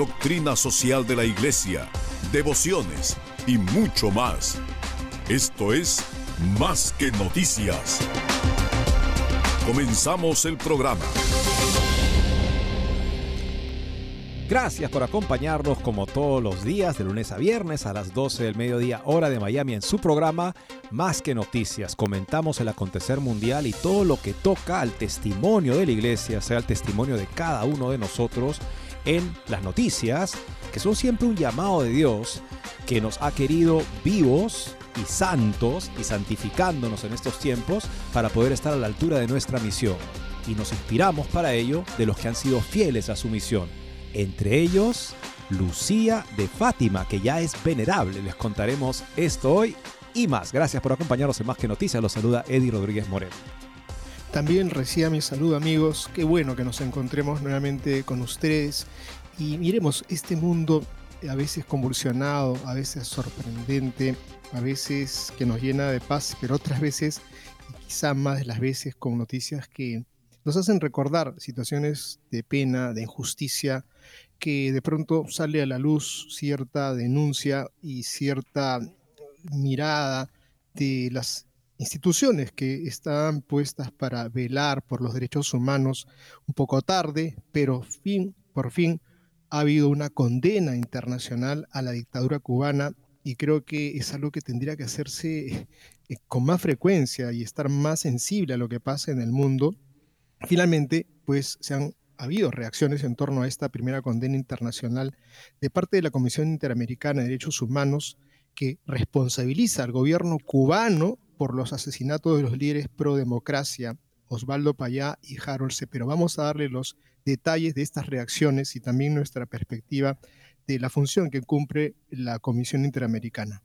doctrina social de la Iglesia, devociones y mucho más. Esto es Más que Noticias. Comenzamos el programa. Gracias por acompañarnos como todos los días, de lunes a viernes a las 12 del mediodía, hora de Miami, en su programa Más que Noticias. Comentamos el acontecer mundial y todo lo que toca al testimonio de la iglesia, sea el testimonio de cada uno de nosotros en las noticias, que son siempre un llamado de Dios que nos ha querido vivos y santos y santificándonos en estos tiempos para poder estar a la altura de nuestra misión. Y nos inspiramos para ello de los que han sido fieles a su misión entre ellos Lucía de Fátima, que ya es venerable. Les contaremos esto hoy y más. Gracias por acompañarnos en Más que Noticias. Los saluda Eddie Rodríguez Moreno. También reciba mi saludo amigos. Qué bueno que nos encontremos nuevamente con ustedes y miremos este mundo a veces convulsionado, a veces sorprendente, a veces que nos llena de paz, pero otras veces, y quizá más de las veces, con noticias que nos hacen recordar situaciones de pena, de injusticia, que de pronto sale a la luz cierta denuncia y cierta mirada de las instituciones que están puestas para velar por los derechos humanos un poco tarde, pero fin, por fin ha habido una condena internacional a la dictadura cubana y creo que es algo que tendría que hacerse eh, con más frecuencia y estar más sensible a lo que pasa en el mundo. Finalmente, pues se han habido reacciones en torno a esta primera condena internacional de parte de la Comisión Interamericana de Derechos Humanos que responsabiliza al gobierno cubano por los asesinatos de los líderes pro democracia, Osvaldo Payá y Harold C. Pero vamos a darle los detalles de estas reacciones y también nuestra perspectiva de la función que cumple la Comisión Interamericana.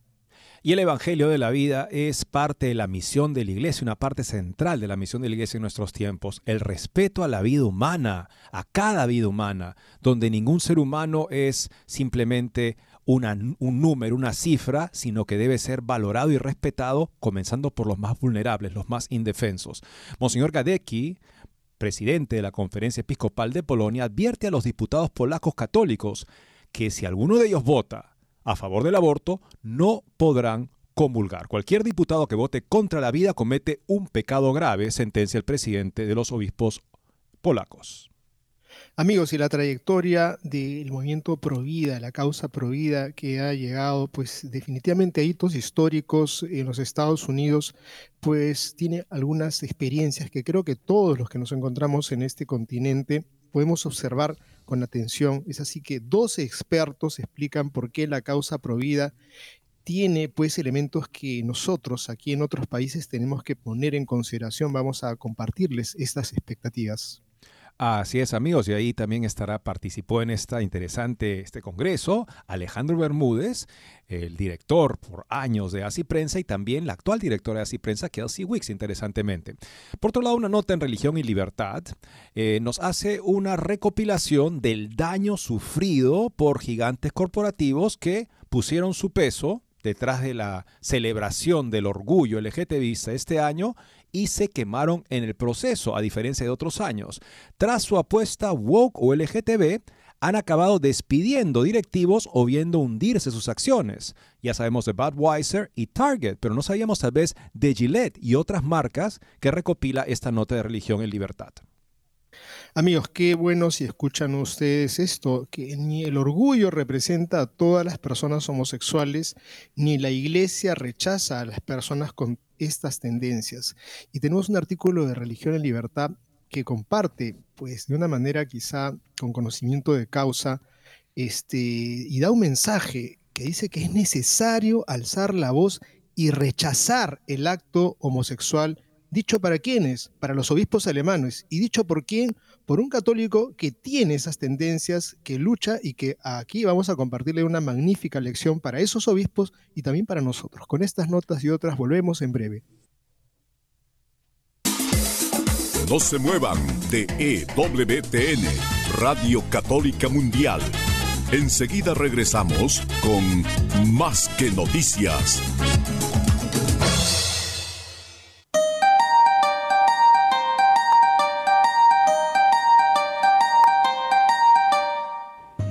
Y el Evangelio de la vida es parte de la misión de la iglesia, una parte central de la misión de la iglesia en nuestros tiempos, el respeto a la vida humana, a cada vida humana, donde ningún ser humano es simplemente un número, una cifra, sino que debe ser valorado y respetado, comenzando por los más vulnerables, los más indefensos. Monseñor Gadecki, presidente de la Conferencia Episcopal de Polonia, advierte a los diputados polacos católicos que si alguno de ellos vota a favor del aborto no podrán comulgar. Cualquier diputado que vote contra la vida comete un pecado grave, sentencia el presidente de los obispos polacos. Amigos, y la trayectoria del movimiento Provida, la causa Provida que ha llegado pues definitivamente a hitos históricos en los Estados Unidos, pues tiene algunas experiencias que creo que todos los que nos encontramos en este continente podemos observar con atención. Es así que 12 expertos explican por qué la causa provida tiene pues elementos que nosotros aquí en otros países tenemos que poner en consideración. Vamos a compartirles estas expectativas. Así es, amigos, y ahí también estará, participó en esta interesante este congreso Alejandro Bermúdez, el director por años de Así Prensa y también la actual directora de Así Prensa, Kelsey Wicks, interesantemente. Por otro lado, una nota en Religión y Libertad eh, nos hace una recopilación del daño sufrido por gigantes corporativos que pusieron su peso detrás de la celebración del orgullo LGTBista este año y se quemaron en el proceso, a diferencia de otros años. Tras su apuesta woke o LGTB, han acabado despidiendo directivos o viendo hundirse sus acciones. Ya sabemos de Budweiser y Target, pero no sabíamos tal vez de Gillette y otras marcas que recopila esta nota de religión en libertad. Amigos, qué bueno si escuchan ustedes esto, que ni el orgullo representa a todas las personas homosexuales, ni la iglesia rechaza a las personas con estas tendencias. Y tenemos un artículo de Religión en Libertad que comparte, pues de una manera quizá con conocimiento de causa, este, y da un mensaje que dice que es necesario alzar la voz y rechazar el acto homosexual, dicho para quiénes, para los obispos alemanes, y dicho por quién, por un católico que tiene esas tendencias, que lucha y que aquí vamos a compartirle una magnífica lección para esos obispos y también para nosotros. Con estas notas y otras volvemos en breve. No se muevan de EWTN, Radio Católica Mundial. Enseguida regresamos con Más que Noticias.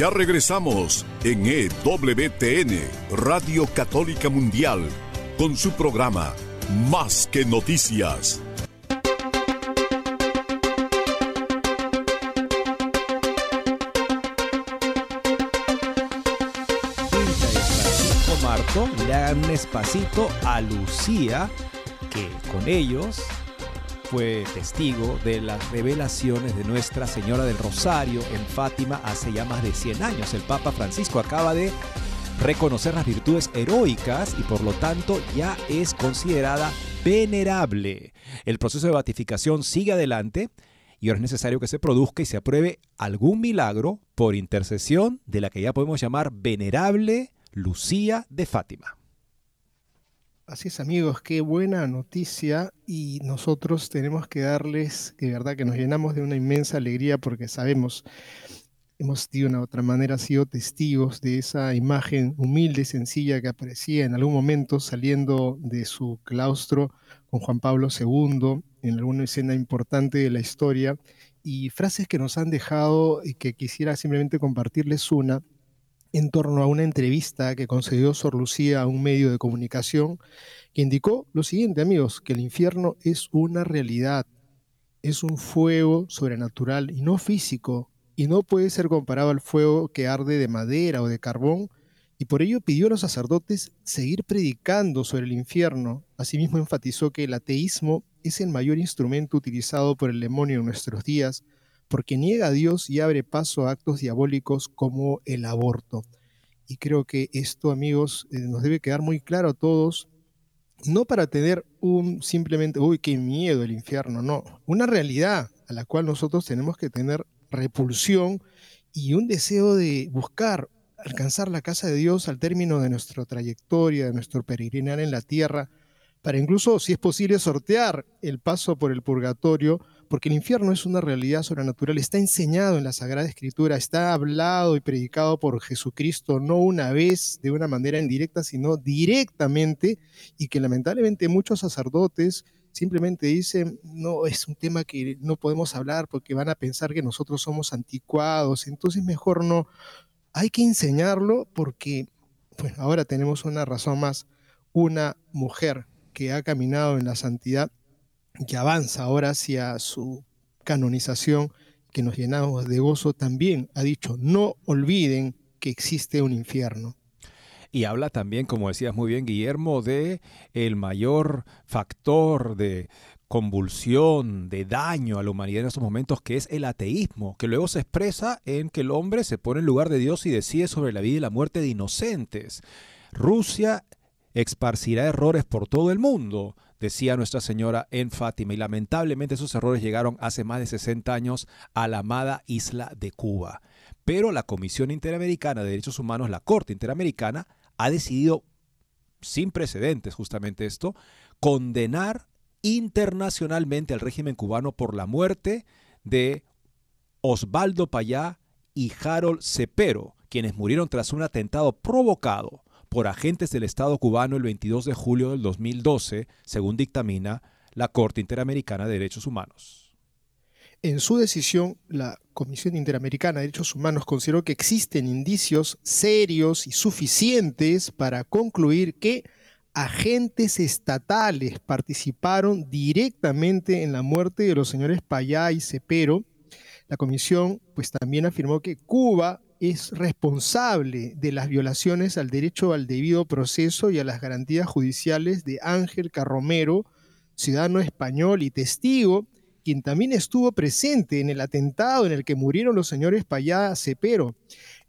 Ya regresamos en EWTN, Radio Católica Mundial, con su programa Más que Noticias. Marto le dan un espacito a Lucía, que con ellos fue testigo de las revelaciones de Nuestra Señora del Rosario en Fátima hace ya más de 100 años. El Papa Francisco acaba de reconocer las virtudes heroicas y por lo tanto ya es considerada venerable. El proceso de beatificación sigue adelante y ahora es necesario que se produzca y se apruebe algún milagro por intercesión de la que ya podemos llamar venerable Lucía de Fátima. Así es amigos, qué buena noticia. Y nosotros tenemos que darles, de verdad que nos llenamos de una inmensa alegría porque sabemos, hemos de una u otra manera sido testigos de esa imagen humilde, sencilla que aparecía en algún momento saliendo de su claustro con Juan Pablo II en alguna escena importante de la historia. Y frases que nos han dejado y que quisiera simplemente compartirles una en torno a una entrevista que concedió Sor Lucía a un medio de comunicación que indicó lo siguiente, amigos, que el infierno es una realidad, es un fuego sobrenatural y no físico, y no puede ser comparado al fuego que arde de madera o de carbón, y por ello pidió a los sacerdotes seguir predicando sobre el infierno. Asimismo enfatizó que el ateísmo es el mayor instrumento utilizado por el demonio en nuestros días, porque niega a Dios y abre paso a actos diabólicos como el aborto. Y creo que esto, amigos, eh, nos debe quedar muy claro a todos, no para tener un simplemente, uy, qué miedo el infierno, no, una realidad a la cual nosotros tenemos que tener repulsión y un deseo de buscar alcanzar la casa de Dios al término de nuestra trayectoria, de nuestro peregrinar en la tierra, para incluso, si es posible, sortear el paso por el purgatorio porque el infierno es una realidad sobrenatural, está enseñado en la Sagrada Escritura, está hablado y predicado por Jesucristo no una vez de una manera indirecta, sino directamente, y que lamentablemente muchos sacerdotes simplemente dicen, no, es un tema que no podemos hablar porque van a pensar que nosotros somos anticuados, entonces mejor no. Hay que enseñarlo porque, ahora tenemos una razón más, una mujer que ha caminado en la santidad que avanza ahora hacia su canonización, que nos llenamos de gozo, también ha dicho, no olviden que existe un infierno. Y habla también, como decías muy bien, Guillermo, de el mayor factor de convulsión, de daño a la humanidad en estos momentos, que es el ateísmo, que luego se expresa en que el hombre se pone en lugar de Dios y decide sobre la vida y la muerte de inocentes. Rusia esparcirá errores por todo el mundo, decía Nuestra Señora en Fátima, y lamentablemente esos errores llegaron hace más de 60 años a la amada isla de Cuba. Pero la Comisión Interamericana de Derechos Humanos, la Corte Interamericana, ha decidido, sin precedentes justamente esto, condenar internacionalmente al régimen cubano por la muerte de Osvaldo Payá y Harold Cepero, quienes murieron tras un atentado provocado por agentes del Estado cubano el 22 de julio del 2012, según dictamina la Corte Interamericana de Derechos Humanos. En su decisión, la Comisión Interamericana de Derechos Humanos consideró que existen indicios serios y suficientes para concluir que agentes estatales participaron directamente en la muerte de los señores Payá y Cepero. La comisión pues también afirmó que Cuba es responsable de las violaciones al derecho al debido proceso y a las garantías judiciales de Ángel Carromero, ciudadano español y testigo, quien también estuvo presente en el atentado en el que murieron los señores Payá Cepero.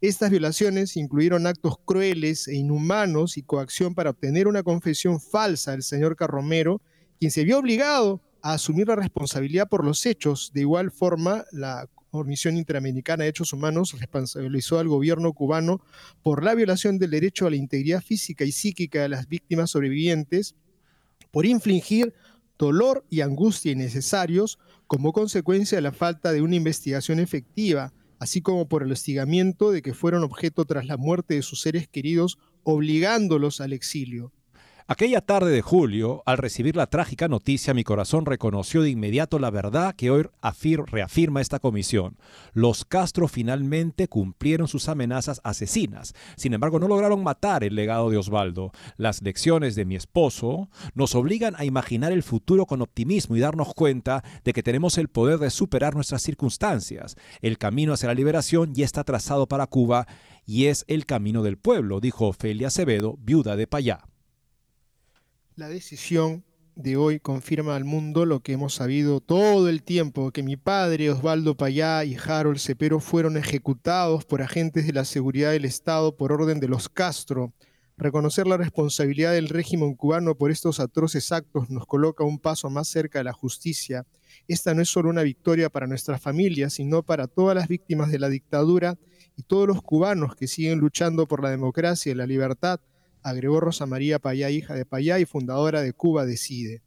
Estas violaciones incluyeron actos crueles e inhumanos y coacción para obtener una confesión falsa del señor Carromero, quien se vio obligado a asumir la responsabilidad por los hechos. De igual forma, la Comisión Interamericana de Derechos Humanos responsabilizó al gobierno cubano por la violación del derecho a la integridad física y psíquica de las víctimas sobrevivientes, por infligir dolor y angustia innecesarios como consecuencia de la falta de una investigación efectiva, así como por el hostigamiento de que fueron objeto tras la muerte de sus seres queridos, obligándolos al exilio. Aquella tarde de julio, al recibir la trágica noticia, mi corazón reconoció de inmediato la verdad que hoy reafirma esta comisión. Los Castro finalmente cumplieron sus amenazas asesinas. Sin embargo, no lograron matar el legado de Osvaldo. Las lecciones de mi esposo nos obligan a imaginar el futuro con optimismo y darnos cuenta de que tenemos el poder de superar nuestras circunstancias. El camino hacia la liberación ya está trazado para Cuba y es el camino del pueblo, dijo Ofelia Acevedo, viuda de Payá. La decisión de hoy confirma al mundo lo que hemos sabido todo el tiempo, que mi padre, Osvaldo Payá y Harold Cepero fueron ejecutados por agentes de la seguridad del Estado por orden de los Castro. Reconocer la responsabilidad del régimen cubano por estos atroces actos nos coloca un paso más cerca de la justicia. Esta no es solo una victoria para nuestra familia, sino para todas las víctimas de la dictadura y todos los cubanos que siguen luchando por la democracia y la libertad agregó Rosa María Payá, hija de Payá y fundadora de Cuba Decide.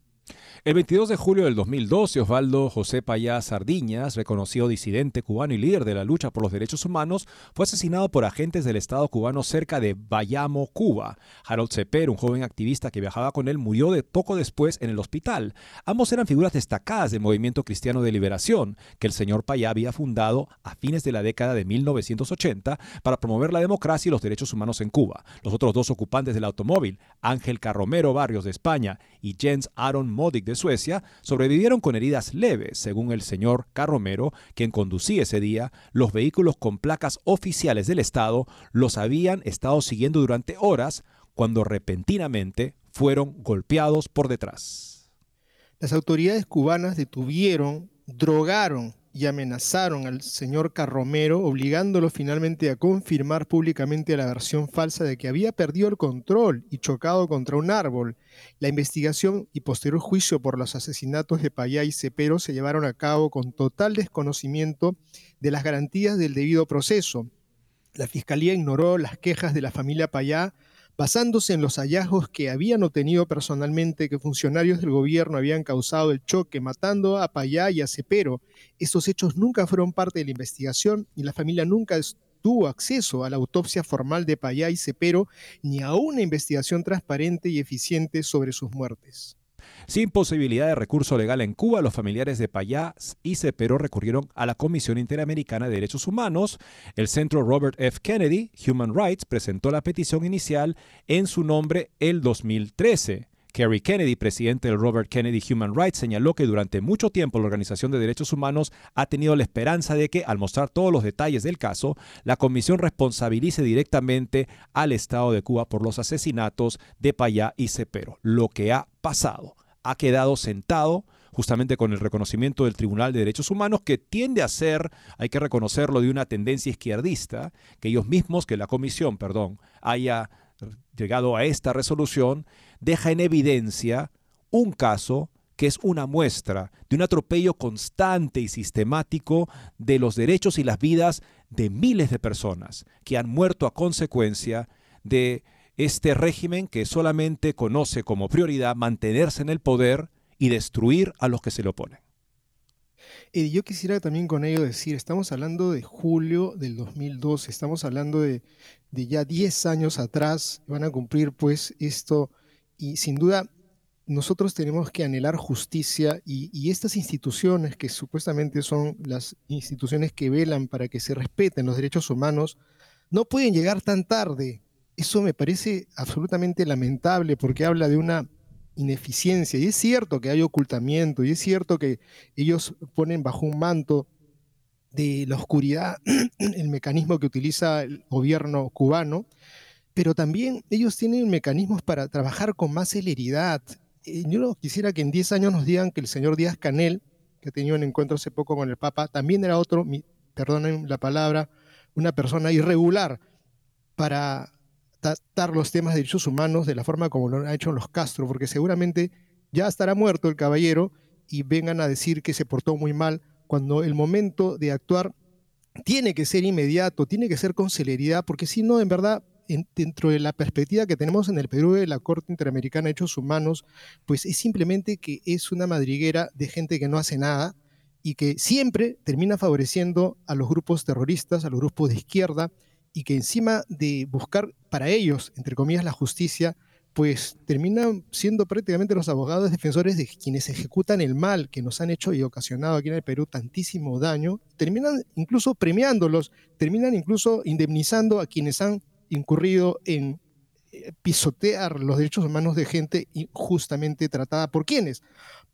El 22 de julio del 2012, Osvaldo José Payá Sardiñas, reconocido disidente cubano y líder de la lucha por los derechos humanos, fue asesinado por agentes del Estado cubano cerca de Bayamo, Cuba. Harold Cepero, un joven activista que viajaba con él, murió de poco después en el hospital. Ambos eran figuras destacadas del movimiento cristiano de liberación que el señor Payá había fundado a fines de la década de 1980 para promover la democracia y los derechos humanos en Cuba. Los otros dos ocupantes del automóvil, Ángel Carromero Barrios de España y Jens Aaron Modig de Suecia, sobrevivieron con heridas leves, según el señor Carromero, quien conducía ese día, los vehículos con placas oficiales del Estado los habían estado siguiendo durante horas cuando repentinamente fueron golpeados por detrás. Las autoridades cubanas detuvieron, drogaron y amenazaron al señor Carromero, obligándolo finalmente a confirmar públicamente la versión falsa de que había perdido el control y chocado contra un árbol. La investigación y posterior juicio por los asesinatos de Payá y Cepero se llevaron a cabo con total desconocimiento de las garantías del debido proceso. La Fiscalía ignoró las quejas de la familia Payá basándose en los hallazgos que habían obtenido personalmente que funcionarios del gobierno habían causado el choque matando a Payá y a Cepero. Estos hechos nunca fueron parte de la investigación y la familia nunca tuvo acceso a la autopsia formal de Payá y Cepero ni a una investigación transparente y eficiente sobre sus muertes. Sin posibilidad de recurso legal en Cuba, los familiares de Payás y Cepero recurrieron a la Comisión Interamericana de Derechos Humanos. El Centro Robert F. Kennedy Human Rights presentó la petición inicial en su nombre el 2013. Kerry Kennedy, presidente del Robert Kennedy Human Rights, señaló que durante mucho tiempo la Organización de Derechos Humanos ha tenido la esperanza de que, al mostrar todos los detalles del caso, la comisión responsabilice directamente al Estado de Cuba por los asesinatos de Payá y Cepero. Lo que ha pasado. Ha quedado sentado justamente con el reconocimiento del Tribunal de Derechos Humanos, que tiende a ser, hay que reconocerlo, de una tendencia izquierdista, que ellos mismos, que la comisión, perdón, haya llegado a esta resolución, deja en evidencia un caso que es una muestra de un atropello constante y sistemático de los derechos y las vidas de miles de personas que han muerto a consecuencia de este régimen que solamente conoce como prioridad mantenerse en el poder y destruir a los que se le oponen. Y yo quisiera también con ello decir, estamos hablando de julio del 2002, estamos hablando de, de ya 10 años atrás, van a cumplir pues esto, y sin duda nosotros tenemos que anhelar justicia y, estas instituciones que supuestamente son las instituciones que velan para que se respeten los derechos humanos, no pueden llegar tan tarde. Eso me parece absolutamente lamentable porque habla de una ineficiencia. Y es cierto que hay ocultamiento y es cierto que ellos ponen bajo un manto de la oscuridad el mecanismo que utiliza el gobierno cubano, pero también ellos tienen mecanismos para trabajar con más celeridad yo no quisiera que en 10 años nos digan que el señor Díaz Canel, que ha tenido un encuentro hace poco con el Papa, también era otro, perdonen la palabra, una persona irregular para tratar los temas de derechos humanos de la forma como lo han hecho los Castro, porque seguramente ya estará muerto el caballero y vengan a decir que se portó muy mal cuando el momento de actuar tiene que ser inmediato, tiene que ser con celeridad, porque si no, en verdad, dentro de la perspectiva que tenemos en el Perú de la Corte Interamericana de Derechos Humanos, pues es simplemente que es una madriguera de gente que no hace nada y que siempre termina favoreciendo a los grupos terroristas, a los grupos de izquierda, y que encima de buscar para ellos, entre comillas, la justicia, pues terminan siendo prácticamente los abogados defensores de quienes ejecutan el mal que nos han hecho y ocasionado aquí en el Perú tantísimo daño, terminan incluso premiándolos, terminan incluso indemnizando a quienes han incurrido en eh, pisotear los derechos humanos de gente injustamente tratada. ¿Por quiénes?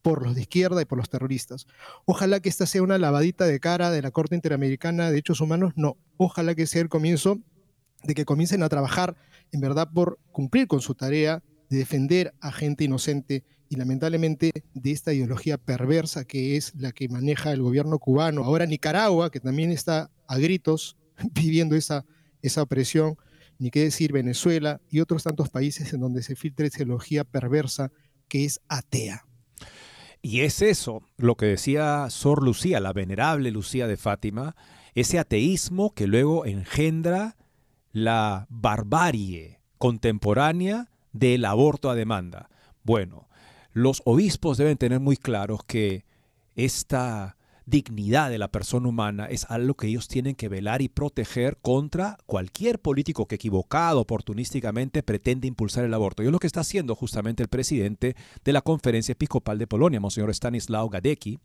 Por los de izquierda y por los terroristas. Ojalá que esta sea una lavadita de cara de la Corte Interamericana de Derechos Humanos. No, ojalá que sea el comienzo de que comiencen a trabajar en verdad por cumplir con su tarea de defender a gente inocente y lamentablemente de esta ideología perversa que es la que maneja el gobierno cubano. Ahora Nicaragua, que también está a gritos pidiendo esa, esa opresión ni qué decir Venezuela y otros tantos países en donde se filtra esa ideología perversa que es atea. Y es eso lo que decía Sor Lucía, la venerable Lucía de Fátima, ese ateísmo que luego engendra la barbarie contemporánea del aborto a demanda. Bueno, los obispos deben tener muy claros que esta dignidad de la persona humana es algo que ellos tienen que velar y proteger contra cualquier político que equivocado, oportunísticamente pretende impulsar el aborto. Y es lo que está haciendo justamente el presidente de la Conferencia Episcopal de Polonia, Monseñor Stanislaw Gadecki,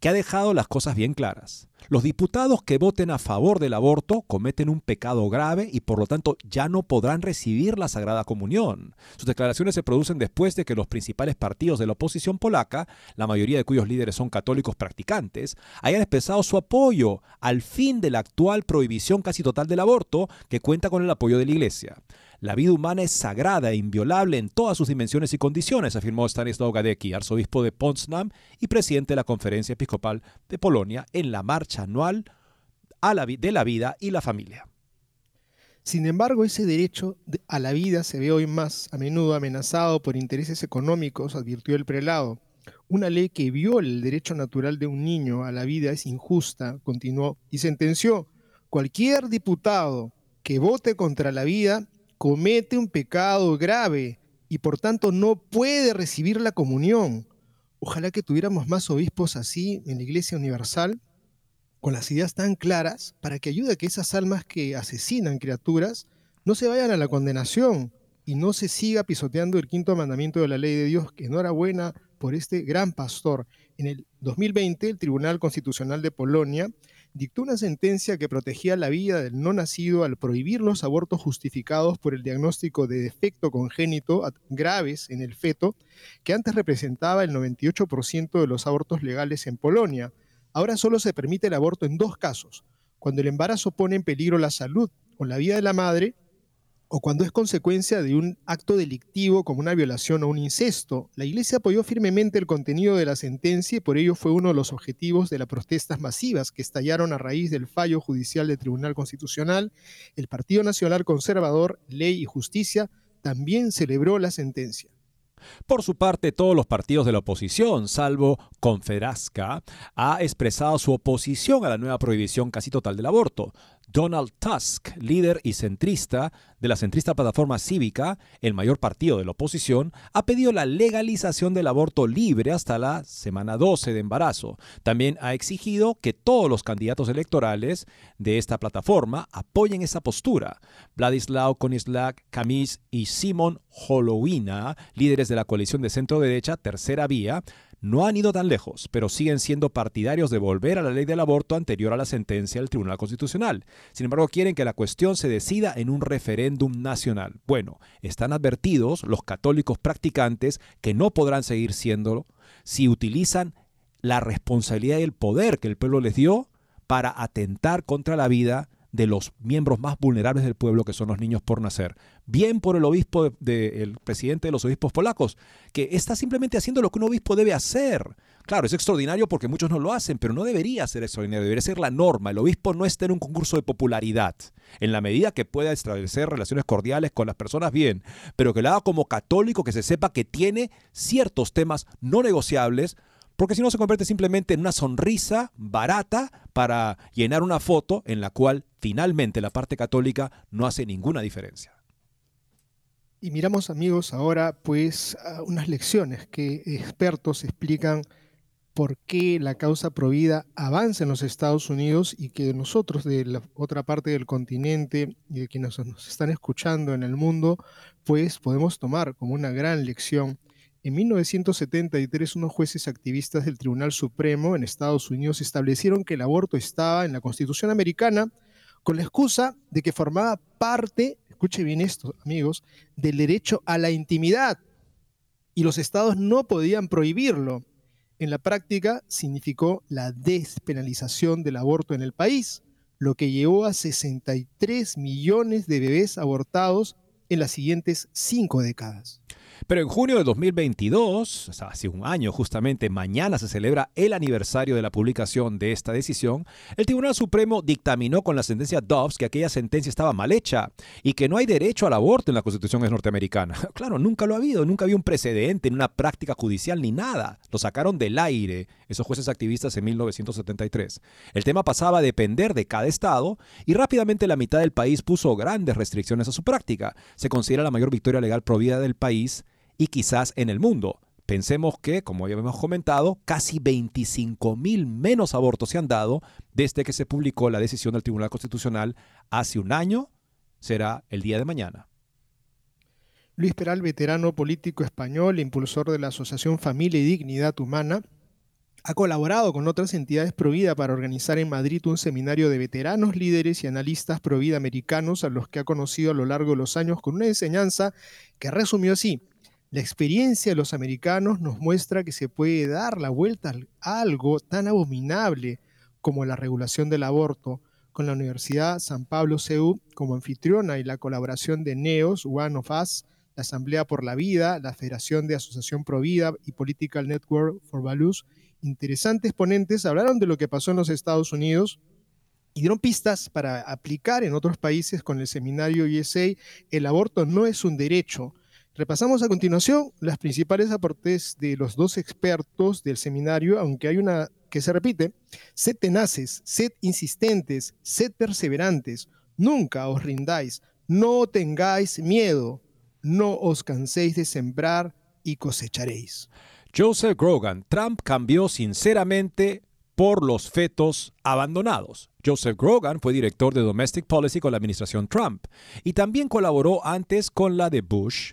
que ha dejado las cosas bien claras. Los diputados que voten a favor del aborto cometen un pecado grave y por lo tanto ya no podrán recibir la Sagrada Comunión. Sus declaraciones se producen después de que los principales partidos de la oposición polaca, la mayoría de cuyos líderes son católicos practicantes, hayan expresado su apoyo al fin de la actual prohibición casi total del aborto que cuenta con el apoyo de la Iglesia. La vida humana es sagrada e inviolable en todas sus dimensiones y condiciones, afirmó Stanislaw Gadecki, arzobispo de Potsdam y presidente de la Conferencia Episcopal de Polonia, en la marcha anual de la vida y la familia. Sin embargo, ese derecho a la vida se ve hoy más a menudo amenazado por intereses económicos, advirtió el prelado. Una ley que viola el derecho natural de un niño a la vida es injusta, continuó, y sentenció, cualquier diputado que vote contra la vida comete un pecado grave y por tanto no puede recibir la comunión. Ojalá que tuviéramos más obispos así en la Iglesia Universal, con las ideas tan claras, para que ayude a que esas almas que asesinan criaturas no se vayan a la condenación y no se siga pisoteando el quinto mandamiento de la ley de Dios, que enhorabuena por este gran pastor. En el 2020, el Tribunal Constitucional de Polonia dictó una sentencia que protegía la vida del no nacido al prohibir los abortos justificados por el diagnóstico de defecto congénito graves en el feto, que antes representaba el 98% de los abortos legales en Polonia. Ahora solo se permite el aborto en dos casos, cuando el embarazo pone en peligro la salud o la vida de la madre o cuando es consecuencia de un acto delictivo como una violación o un incesto. La Iglesia apoyó firmemente el contenido de la sentencia y por ello fue uno de los objetivos de las protestas masivas que estallaron a raíz del fallo judicial del Tribunal Constitucional. El Partido Nacional Conservador, Ley y Justicia también celebró la sentencia. Por su parte, todos los partidos de la oposición, salvo Confedasca, ha expresado su oposición a la nueva prohibición casi total del aborto. Donald Tusk, líder y centrista de la centrista plataforma cívica, el mayor partido de la oposición, ha pedido la legalización del aborto libre hasta la semana 12 de embarazo. También ha exigido que todos los candidatos electorales de esta plataforma apoyen esa postura. Vladislav Konislak, Kamis y Simon Holowina, líderes de la coalición de centro derecha Tercera Vía, no han ido tan lejos, pero siguen siendo partidarios de volver a la ley del aborto anterior a la sentencia del Tribunal Constitucional. Sin embargo, quieren que la cuestión se decida en un referéndum nacional. Bueno, están advertidos los católicos practicantes que no podrán seguir siéndolo si utilizan la responsabilidad y el poder que el pueblo les dio para atentar contra la vida de los miembros más vulnerables del pueblo, que son los niños por nacer. Bien por el obispo, del presidente de los obispos polacos, que está simplemente haciendo lo que un obispo debe hacer. Claro, es extraordinario porque muchos no lo hacen, pero no debería ser extraordinario, debería ser la norma. El obispo no está en un concurso de popularidad. En la medida que pueda establecer relaciones cordiales con las personas, bien, pero que lo haga como católico, que se sepa que tiene ciertos temas no negociables porque si no se convierte simplemente en una sonrisa barata para llenar una foto en la cual finalmente la parte católica no hace ninguna diferencia. Y miramos amigos ahora pues unas lecciones que expertos explican por qué la causa provida avanza en los Estados Unidos y que nosotros de la otra parte del continente y de quienes nos están escuchando en el mundo, pues podemos tomar como una gran lección en 1973, unos jueces activistas del Tribunal Supremo en Estados Unidos establecieron que el aborto estaba en la Constitución americana con la excusa de que formaba parte, escuche bien esto, amigos, del derecho a la intimidad y los estados no podían prohibirlo. En la práctica significó la despenalización del aborto en el país, lo que llevó a 63 millones de bebés abortados en las siguientes cinco décadas. Pero en junio de 2022, o sea, hace un año justamente, mañana se celebra el aniversario de la publicación de esta decisión, el Tribunal Supremo dictaminó con la sentencia Dobbs que aquella sentencia estaba mal hecha y que no hay derecho al aborto en la Constitución norteamericana. Claro, nunca lo ha habido, nunca había un precedente en una práctica judicial ni nada. Lo sacaron del aire esos jueces activistas en 1973. El tema pasaba a depender de cada estado y rápidamente la mitad del país puso grandes restricciones a su práctica. Se considera la mayor victoria legal provida del país y quizás en el mundo. Pensemos que, como ya hemos comentado, casi 25 mil menos abortos se han dado desde que se publicó la decisión del Tribunal Constitucional hace un año, será el día de mañana. Luis Peral, veterano político español, impulsor de la Asociación Familia y Dignidad Humana, ha colaborado con otras entidades Provida para organizar en Madrid un seminario de veteranos, líderes y analistas Provida americanos a los que ha conocido a lo largo de los años con una enseñanza que resumió así. La experiencia de los americanos nos muestra que se puede dar la vuelta a algo tan abominable como la regulación del aborto, con la Universidad San Pablo CEU como anfitriona y la colaboración de NEOS, One of Us, la Asamblea por la Vida, la Federación de Asociación Pro Vida y Political Network for Values. Interesantes ponentes hablaron de lo que pasó en los Estados Unidos y dieron pistas para aplicar en otros países con el seminario USA. El aborto no es un derecho, Repasamos a continuación las principales aportes de los dos expertos del seminario, aunque hay una que se repite. Sed tenaces, sed insistentes, sed perseverantes, nunca os rindáis, no tengáis miedo, no os canséis de sembrar y cosecharéis. Joseph Grogan, Trump cambió sinceramente por los fetos abandonados. Joseph Grogan fue director de Domestic Policy con la administración Trump y también colaboró antes con la de Bush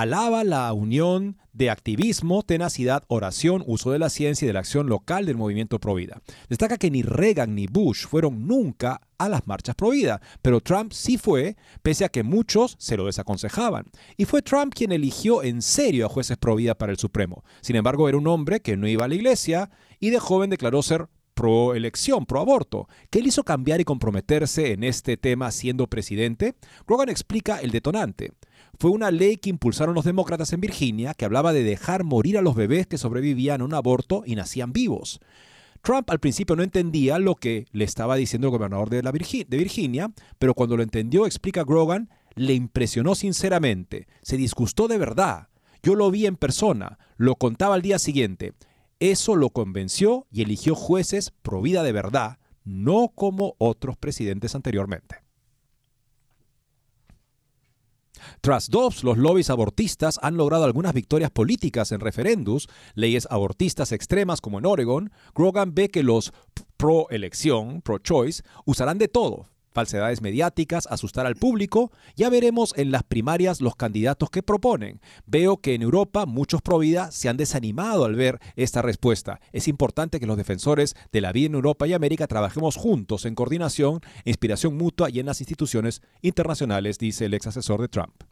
alaba la unión de activismo, tenacidad, oración, uso de la ciencia y de la acción local del movimiento Provida. Destaca que ni Reagan ni Bush fueron nunca a las marchas Provida, pero Trump sí fue, pese a que muchos se lo desaconsejaban. Y fue Trump quien eligió en serio a jueces Provida para el Supremo. Sin embargo, era un hombre que no iba a la iglesia y de joven declaró ser pro elección, pro aborto. ¿Qué le hizo cambiar y comprometerse en este tema siendo presidente? Rogan explica el detonante fue una ley que impulsaron los demócratas en Virginia que hablaba de dejar morir a los bebés que sobrevivían a un aborto y nacían vivos. Trump al principio no entendía lo que le estaba diciendo el gobernador de, Virginia, pero cuando lo entendió, explica Grogan, le impresionó sinceramente, se disgustó de verdad. Yo lo vi en persona, lo contaba al día siguiente. Eso lo convenció y eligió jueces pro vida de verdad, no como otros presidentes anteriormente. Tras Dobbs, los lobbies abortistas han logrado algunas victorias políticas en referendos, leyes abortistas extremas como en Oregon. Grogan ve que los pro-elección, pro-choice, usarán de todo, falsedades mediáticas, asustar al público. Ya veremos en las primarias los candidatos que proponen. Veo que en Europa muchos pro vida se han desanimado al ver esta respuesta. Es importante que los defensores de la vida en Europa y América trabajemos juntos en coordinación, inspiración mutua y en las instituciones internacionales, dice el ex asesor de Trump.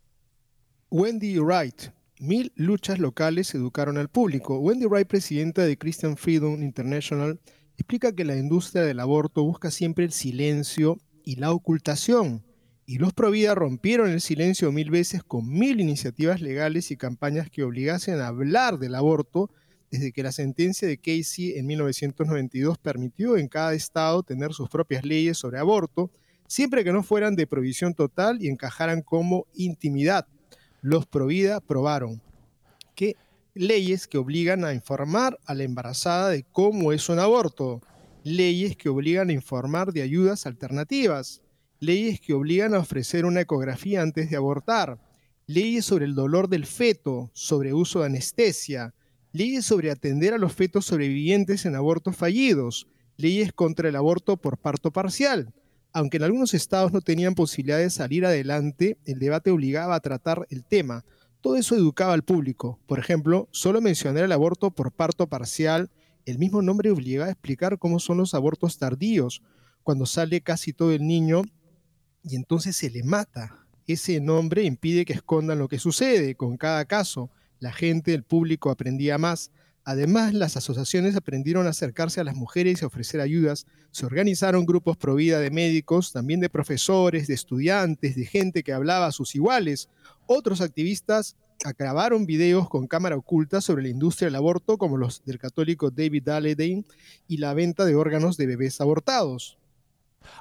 Wendy Wright. Mil luchas locales educaron al público. Wendy Wright, presidenta de Christian Freedom International, explica que la industria del aborto busca siempre el silencio y la ocultación. Y los Provida rompieron el silencio mil veces con mil iniciativas legales y campañas que obligasen a hablar del aborto desde que la sentencia de Casey en 1992 permitió en cada estado tener sus propias leyes sobre aborto, siempre que no fueran de provisión total y encajaran como intimidad. Los Provida probaron que leyes que obligan a informar a la embarazada de cómo es un aborto, leyes que obligan a informar de ayudas alternativas, leyes que obligan a ofrecer una ecografía antes de abortar, leyes sobre el dolor del feto, sobre uso de anestesia, leyes sobre atender a los fetos sobrevivientes en abortos fallidos, leyes contra el aborto por parto parcial. Aunque en algunos estados no tenían posibilidad de salir adelante, el debate obligaba a tratar el tema. Todo eso educaba al público. Por ejemplo, solo mencionar el aborto por parto parcial el mismo nombre obliga a explicar cómo son los abortos tardíos, cuando sale casi todo el niño y entonces se le mata. Ese nombre impide que escondan lo que sucede con cada caso. La gente, el público aprendía más. Además, las asociaciones aprendieron a acercarse a las mujeres y a ofrecer ayudas. Se organizaron grupos pro vida de médicos, también de profesores, de estudiantes, de gente que hablaba a sus iguales. Otros activistas grabaron videos con cámara oculta sobre la industria del aborto, como los del católico David Dalledine, y la venta de órganos de bebés abortados.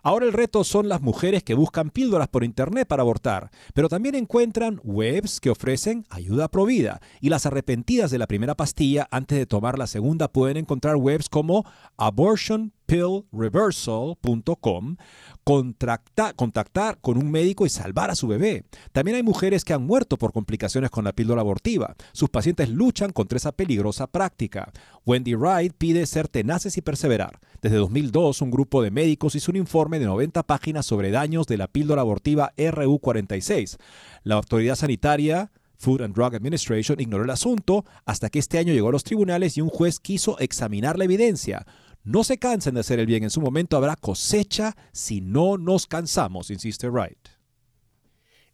Ahora el reto son las mujeres que buscan píldoras por internet para abortar, pero también encuentran webs que ofrecen ayuda provida. Y las arrepentidas de la primera pastilla antes de tomar la segunda pueden encontrar webs como abortionpillreversal.com, contactar con un médico y salvar a su bebé. También hay mujeres que han muerto por complicaciones con la píldora abortiva. Sus pacientes luchan contra esa peligrosa práctica. Wendy Wright pide ser tenaces y perseverar. Desde 2002, un grupo de médicos hizo un informe de 90 páginas sobre daños de la píldora abortiva RU46. La autoridad sanitaria Food and Drug Administration ignoró el asunto hasta que este año llegó a los tribunales y un juez quiso examinar la evidencia. No se cansen de hacer el bien, en su momento habrá cosecha si no nos cansamos, insiste Wright.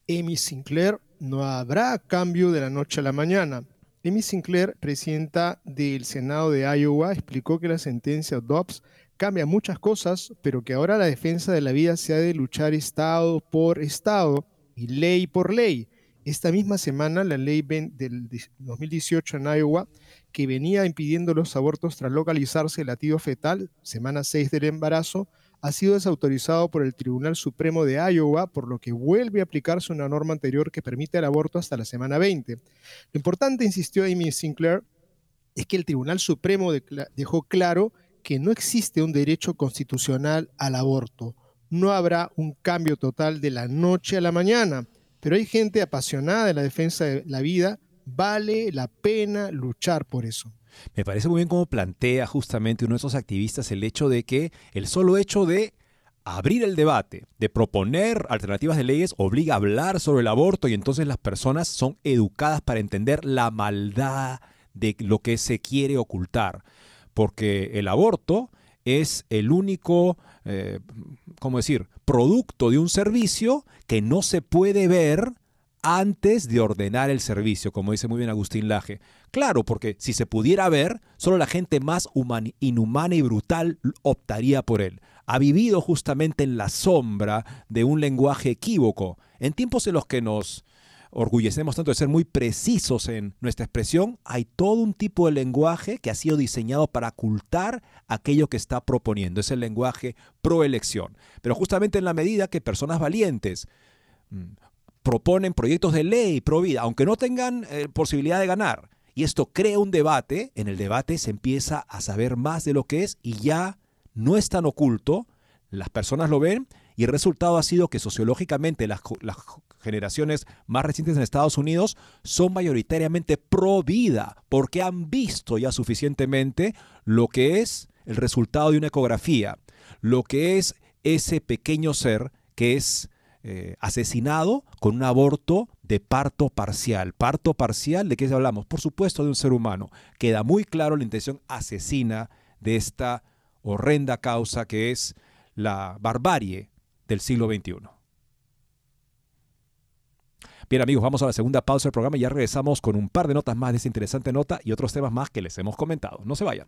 Amy Sinclair, no habrá cambio de la noche a la mañana. Amy Sinclair, presidenta del Senado de Iowa, explicó que la sentencia Dobbs cambia muchas cosas, pero que ahora la defensa de la vida se ha de luchar estado por estado y ley por ley. Esta misma semana, la ley del 2018 en Iowa que venía impidiendo los abortos tras localizarse el latido fetal, semana 6 del embarazo, ha sido desautorizado por el Tribunal Supremo de Iowa, por lo que vuelve a aplicarse una norma anterior que permite el aborto hasta la semana 20. Lo importante, insistió Amy Sinclair, es que el Tribunal Supremo dejó claro que no existe un derecho constitucional al aborto. No habrá un cambio total de la noche a la mañana, pero hay gente apasionada de la defensa de la vida Vale la pena luchar por eso. Me parece muy bien cómo plantea justamente uno de esos activistas el hecho de que el solo hecho de abrir el debate, de proponer alternativas de leyes, obliga a hablar sobre el aborto y entonces las personas son educadas para entender la maldad de lo que se quiere ocultar. Porque el aborto es el único, eh, ¿cómo decir?, producto de un servicio que no se puede ver antes de ordenar el servicio, como dice muy bien Agustín Laje. Claro, porque si se pudiera ver, solo la gente más inhumana y brutal optaría por él. Ha vivido justamente en la sombra de un lenguaje equívoco. En tiempos en los que nos orgullecemos tanto de ser muy precisos en nuestra expresión, hay todo un tipo de lenguaje que ha sido diseñado para ocultar aquello que está proponiendo. Es el lenguaje proelección. Pero justamente en la medida que personas valientes mm, proponen proyectos de ley pro vida, aunque no tengan eh, posibilidad de ganar. Y esto crea un debate, en el debate se empieza a saber más de lo que es y ya no es tan oculto, las personas lo ven y el resultado ha sido que sociológicamente las, las generaciones más recientes en Estados Unidos son mayoritariamente pro vida porque han visto ya suficientemente lo que es el resultado de una ecografía, lo que es ese pequeño ser que es eh, asesinado con un aborto de parto parcial. Parto parcial, ¿de qué hablamos? Por supuesto, de un ser humano. Queda muy claro la intención asesina de esta horrenda causa que es la barbarie del siglo XXI. Bien amigos, vamos a la segunda pausa del programa y ya regresamos con un par de notas más de esta interesante nota y otros temas más que les hemos comentado. No se vayan.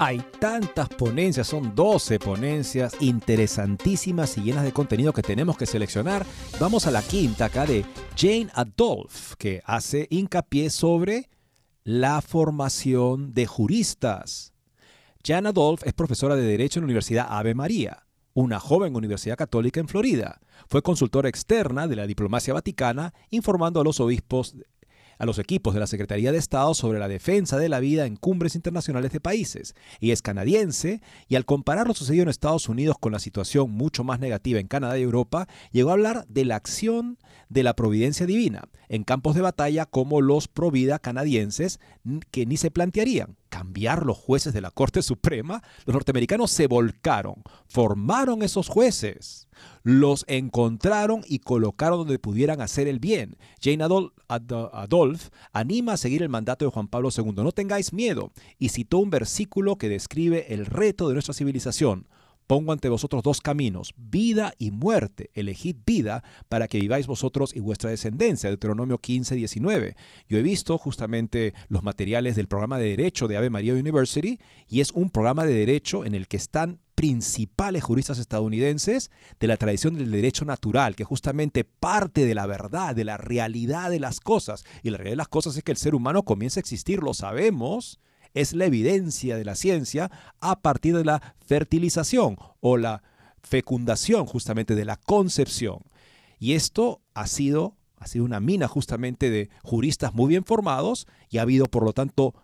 Hay tantas ponencias, son 12 ponencias interesantísimas y llenas de contenido que tenemos que seleccionar. Vamos a la quinta acá de Jane Adolph, que hace hincapié sobre la formación de juristas. Jane Adolph es profesora de Derecho en la Universidad Ave María, una joven universidad católica en Florida. Fue consultora externa de la diplomacia vaticana, informando a los obispos a los equipos de la Secretaría de Estado sobre la defensa de la vida en cumbres internacionales de países. y es canadiense y al comparar lo sucedido en Estados Unidos con la situación mucho más negativa en Canadá y Europa, llegó a hablar de la acción de la providencia divina en campos de batalla como los provida canadienses que ni se plantearían cambiar los jueces de la Corte Suprema, los norteamericanos se volcaron, formaron esos jueces, los encontraron y colocaron donde pudieran hacer el bien. Jane Adolf, anima a seguir el mandato de Juan Pablo II. No tengáis miedo. Y citó un versículo que describe el reto de nuestra civilización. Pongo ante vosotros dos caminos, vida y muerte. Elegid vida para que viváis vosotros y vuestra descendencia. Deuteronomio 15, 19. Yo he visto justamente los materiales del programa de Derecho de Ave María University y es un programa de Derecho en el que están principales juristas estadounidenses de la tradición del derecho natural, que justamente parte de la verdad, de la realidad de las cosas. Y la realidad de las cosas es que el ser humano comienza a existir, lo sabemos, es la evidencia de la ciencia a partir de la fertilización o la fecundación justamente de la concepción. Y esto ha sido, ha sido una mina justamente de juristas muy bien formados y ha habido por lo tanto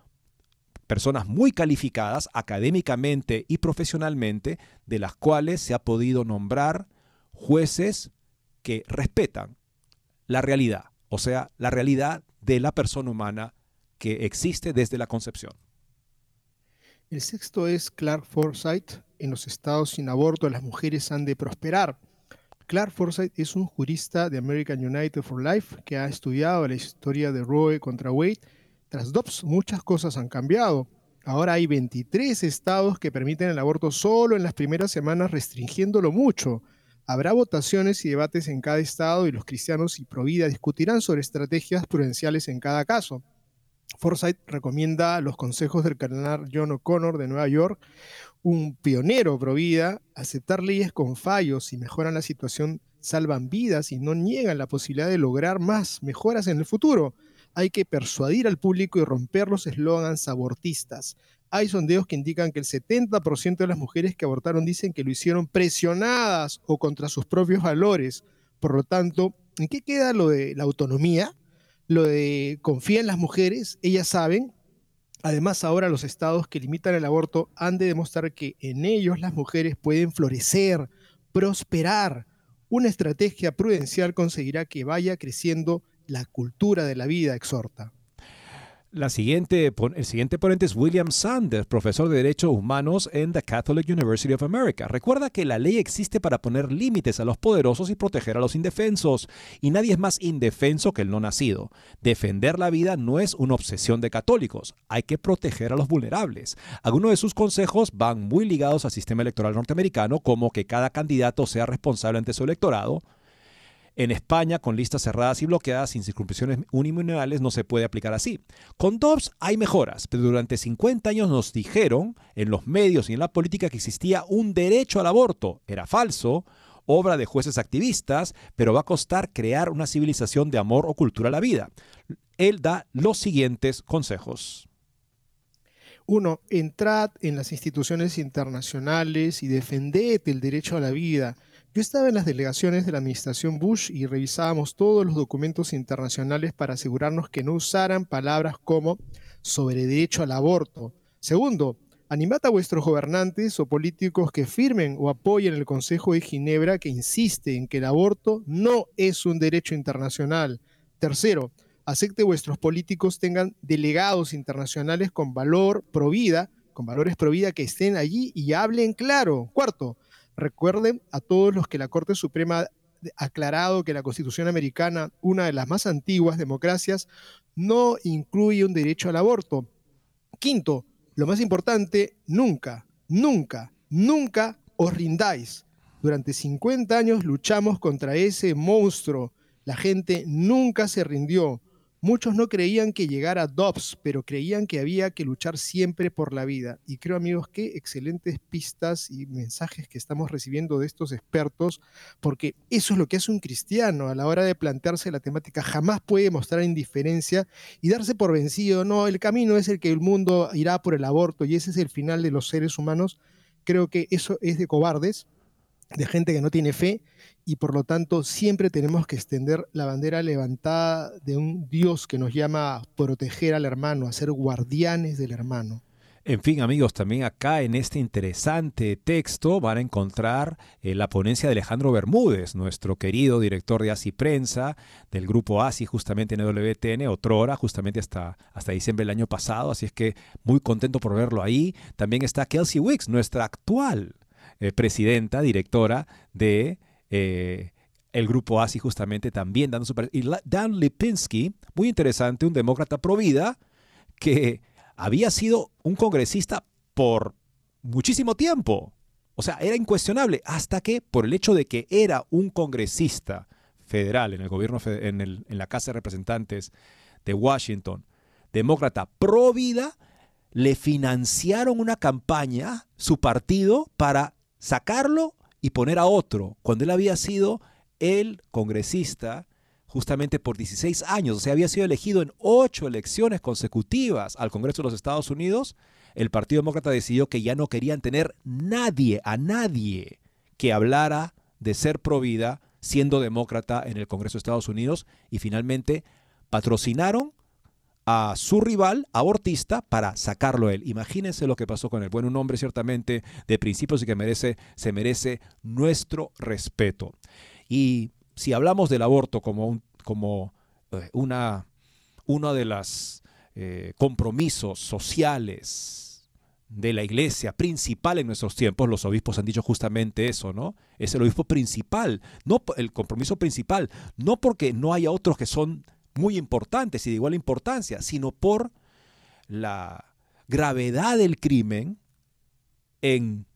personas muy calificadas académicamente y profesionalmente de las cuales se ha podido nombrar jueces que respetan la realidad, o sea, la realidad de la persona humana que existe desde la concepción. El sexto es Clark Forsyth. En los estados sin aborto las mujeres han de prosperar. Clark Forsyth es un jurista de American United for Life que ha estudiado la historia de Roe contra Wade Tras Dobbs muchas cosas han cambiado. Ahora hay 23 estados que permiten el aborto solo en las primeras semanas restringiéndolo mucho. Habrá votaciones y debates en cada estado y los cristianos y Provida discutirán sobre estrategias prudenciales en cada caso. Forsyth recomienda los consejos del cardenal John O'Connor de Nueva York, un pionero Provida, aceptar leyes con fallos si mejoran la situación, salvan vidas y no niegan la posibilidad de lograr más mejoras en el futuro. Hay que persuadir al público y romper los eslogans abortistas. Hay sondeos que indican que el 70% de las mujeres que abortaron dicen que lo hicieron presionadas o contra sus propios valores. Por lo tanto, ¿en qué queda lo de la autonomía? Lo de confía en las mujeres, ellas saben. Además, ahora los estados que limitan el aborto han de demostrar que en ellos las mujeres pueden florecer, prosperar. Una estrategia prudencial conseguirá que vaya creciendo la cultura de la vida, exhorta. El siguiente ponente es William Sanders, profesor de Derechos Humanos en the Catholic University of America. Recuerda que la ley existe para poner límites a los poderosos y proteger a los indefensos, y nadie es más indefenso que el no nacido. Defender la vida no es una obsesión de católicos, hay que proteger a los vulnerables. Algunos de sus consejos van muy ligados al sistema electoral norteamericano, como que cada candidato sea responsable ante su electorado, en España, con listas cerradas y bloqueadas sin circunscripciones uninominales, no se puede aplicar así. Con Dobbs hay mejoras, pero durante 50 años nos dijeron en los medios y en la política que existía un derecho al aborto. Era falso, obra de jueces activistas, pero va a costar crear una civilización de amor o cultura a la vida. Él da los siguientes consejos. Uno, entrad en las instituciones internacionales y defended el derecho a la vida. Yo estaba en las delegaciones de la administración Bush y revisábamos todos los documentos internacionales para asegurarnos que no usaran palabras como sobre derecho al aborto. Segundo, animad a vuestros gobernantes o políticos que firmen o apoyen el Consejo de Ginebra que insiste en que el aborto no es un derecho internacional. Tercero, acepte vuestros políticos tengan delegados internacionales con valor pro vida, con valores pro vida que estén allí y hablen claro. Cuarto, Recuerden a todos los que la Corte Suprema ha aclarado que la Constitución americana, una de las más antiguas democracias, no incluye un derecho al aborto. Quinto, lo más importante, nunca, nunca, nunca os rindáis. Durante 50 años luchamos contra ese monstruo. La gente nunca se rindió. Muchos no creían que llegara Dobbs, pero creían que había que luchar siempre por la vida. Y creo, amigos, qué excelentes pistas y mensajes que estamos recibiendo de estos expertos, porque eso es lo que hace un cristiano a la hora de plantearse la temática. Jamás puede mostrar indiferencia y darse por vencido. No, el camino es el que el mundo irá por el aborto y ese es el final de los seres humanos. Creo que eso es de cobardes de gente que no tiene fe y por lo tanto siempre tenemos que extender la bandera levantada de un Dios que nos llama a proteger al hermano, a ser guardianes del hermano. En fin, amigos, también acá en este interesante texto van a encontrar eh, la ponencia de Alejandro Bermúdez, nuestro querido director de ASI Prensa, del grupo ASI justamente en WTN, otrora, justamente hasta, hasta diciembre del año pasado, así es que muy contento por verlo ahí. También está Kelsey Wicks, nuestra actual eh, presidenta, directora de eh, el grupo ASI justamente también dando su... Y Dan Lipinski, muy interesante, un demócrata pro vida, que había sido un congresista por muchísimo tiempo. O sea, era incuestionable hasta que por el hecho de que era un congresista federal en el gobierno en, en la Casa de Representantes de Washington, demócrata pro vida, le financiaron una campaña, su partido, para sacarlo y poner a otro, cuando él había sido el congresista justamente por 16 años, o sea, había sido elegido en ocho elecciones consecutivas al Congreso de los Estados Unidos, el Partido Demócrata decidió que ya no querían tener nadie, a nadie, que hablara de ser pro vida siendo demócrata en el Congreso de Estados Unidos. Y finalmente patrocinaron a su rival abortista para sacarlo él. Imagínense lo que pasó con él. Bueno, un hombre ciertamente de principios y que merece, se merece nuestro respeto. Y si hablamos del aborto como, como eh, una, uno de los eh, compromisos sociales de la iglesia principal en nuestros tiempos, los obispos han dicho justamente eso, ¿no? Es el obispo principal, no el compromiso principal, no porque no haya otros que son muy importantes y de igual importancia, sino por la gravedad del crimen en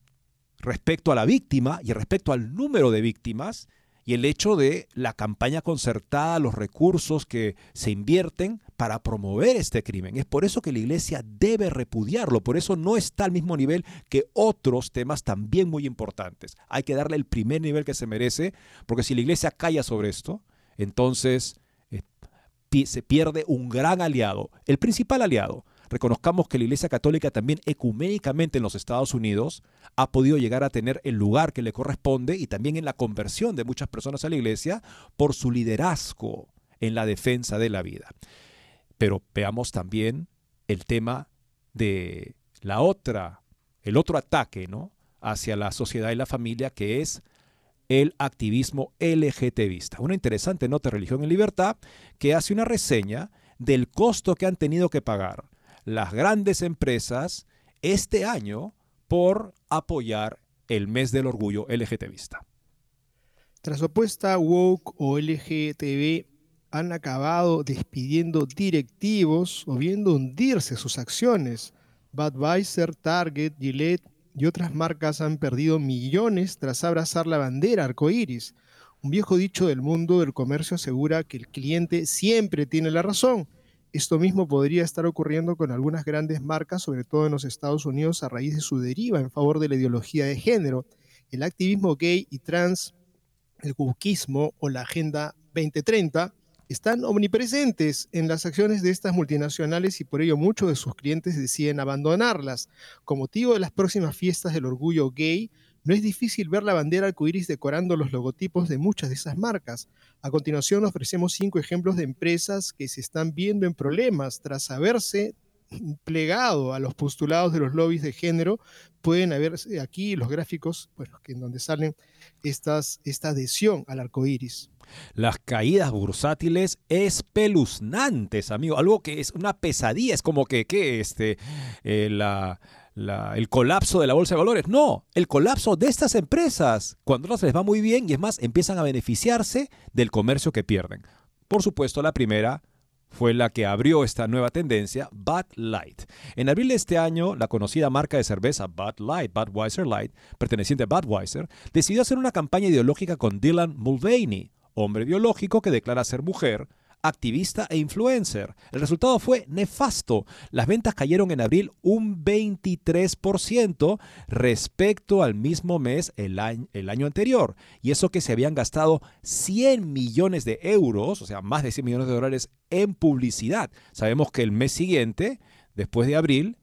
respecto a la víctima y respecto al número de víctimas y el hecho de la campaña concertada, los recursos que se invierten para promover este crimen. Es por eso que la iglesia debe repudiarlo, por eso no está al mismo nivel que otros temas también muy importantes. Hay que darle el primer nivel que se merece, porque si la iglesia calla sobre esto, entonces se pierde un gran aliado, el principal aliado, reconozcamos que la Iglesia Católica también ecuménicamente en los Estados Unidos ha podido llegar a tener el lugar que le corresponde y también en la conversión de muchas personas a la Iglesia por su liderazgo en la defensa de la vida. Pero veamos también el tema de la otra, el otro ataque, ¿no? hacia la sociedad y la familia que es el activismo LGTBista. Una interesante nota Religión en Libertad que hace una reseña del costo que han tenido que pagar las grandes empresas este año por apoyar el mes del orgullo LGTBista. Tras su apuesta, Woke o LGTB han acabado despidiendo directivos o viendo hundirse sus acciones. Budweiser, Target, Gillette y otras marcas han perdido millones tras abrazar la bandera arcoíris. Un viejo dicho del mundo del comercio asegura que el cliente siempre tiene la razón esto mismo podría estar ocurriendo con algunas grandes marcas, sobre todo en los Estados Unidos, a raíz de su deriva en favor de la ideología de género. El activismo gay y trans, el wokismo o la Agenda 2030 están omnipresentes en las acciones de estas multinacionales y por ello muchos de sus clientes deciden abandonarlas. Con motivo de las próximas fiestas del orgullo gay, no es difícil ver la bandera arcoíris decorando los logotipos de muchas de esas marcas. A continuación ofrecemos cinco ejemplos de empresas que se están viendo en problemas tras haberse plegado a los postulados de los lobbies de género. Pueden haber aquí los gráficos en donde salen esta adhesión al arco iris. Las caídas bursátiles espeluznantes, amigo. Algo que es una pesadilla. Es como que, que este, eh, la, el colapso de la bolsa de valores. No, el colapso de estas empresas. Cuando no se les va muy bien y es más, empiezan a beneficiarse del comercio que pierden. Por supuesto, la primera fue la que abrió esta nueva tendencia, Bud Light. En abril de este año, la conocida marca de cerveza Bud Light, Budweiser Light, perteneciente a Budweiser, decidió hacer una campaña ideológica con Dylan Mulvaney, hombre biológico que declara ser mujer, activista e influencer. El resultado fue nefasto. Las ventas cayeron en abril un 23% respecto al mismo mes el año, anterior. Y eso que se habían gastado 100 millones de euros, o sea, más de 100 millones de dólares en publicidad. Sabemos que el mes siguiente, después de abril,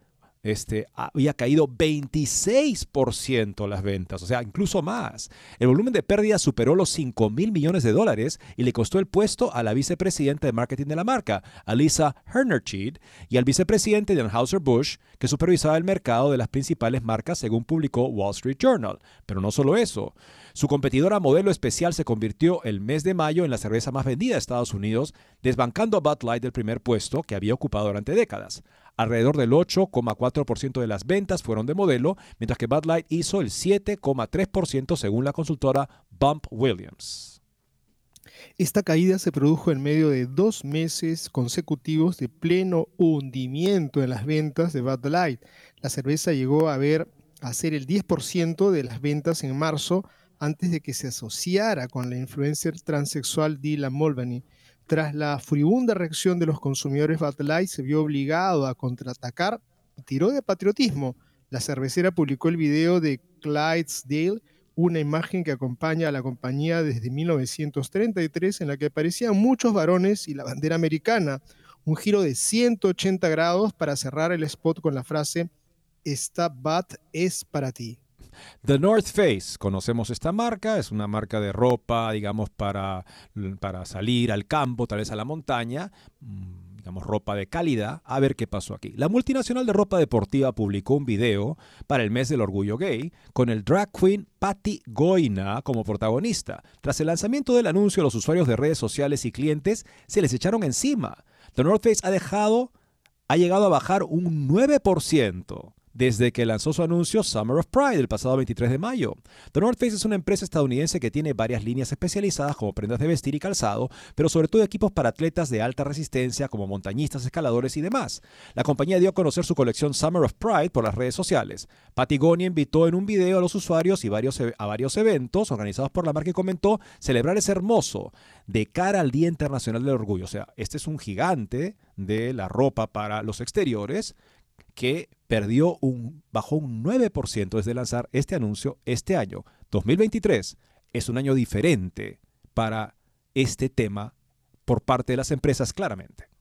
este, había caído 26% las ventas, o sea, incluso más. El volumen de pérdidas superó los 5 mil millones de dólares y le costó el puesto a la vicepresidenta de marketing de la marca, Alisa Hernercheed, y al vicepresidente de Anheuser-Busch, que supervisaba el mercado de las principales marcas, según publicó Wall Street Journal. Pero no solo eso. Su competidora modelo especial se convirtió el mes de mayo en la cerveza más vendida de Estados Unidos, desbancando a Bud Light del primer puesto que había ocupado durante décadas. Alrededor del 8,4% de las ventas fueron de modelo, mientras que Bud Light hizo el 7,3% según la consultora Bump Williams. Esta caída se produjo en medio de dos meses consecutivos de pleno hundimiento en las ventas de Bud Light. La cerveza llegó a, ver, a ser el 10% de las ventas en marzo antes de que se asociara con la influencer transexual Dylan Mulvaney. Tras la furibunda reacción de los consumidores, Bud Light se vio obligado a contraatacar y tiró de patriotismo. La cervecera publicó el video de Clydesdale, una imagen que acompaña a la compañía desde 1933 en la que aparecían muchos varones y la bandera americana. Un giro de 180 grados para cerrar el spot con la frase Esta Bat es para ti. The North Face, conocemos esta marca, es una marca de ropa, digamos, para, para salir al campo, tal vez a la montaña mm, digamos, ropa de calidad, a ver qué pasó aquí. La multinacional de ropa deportiva publicó un video para el mes del orgullo gay con el drag queen Patty Goina como protagonista. Tras el lanzamiento del anuncio, los usuarios de redes sociales y clientes se les echaron encima. The North Face ha dejado, ha llegado a bajar un 9% desde que lanzó su anuncio Summer of Pride el pasado 23 de mayo. The North Face es una empresa estadounidense que tiene varias líneas especializadas como prendas de vestir y calzado, pero sobre todo equipos para atletas de alta resistencia como montañistas, escaladores y demás. La compañía dio a conocer su colección Summer of Pride por las redes sociales. Patagonia invitó en un video a los usuarios y varios, e, a varios eventos organizados por la marca y comentó celebrar es hermoso de cara al Día Internacional del Orgullo. O sea, este es un gigante de la ropa para los exteriores que perdió un, bajó un 9% desde lanzar este anuncio este año. 2023 es un año diferente para este tema por parte de las empresas claramente.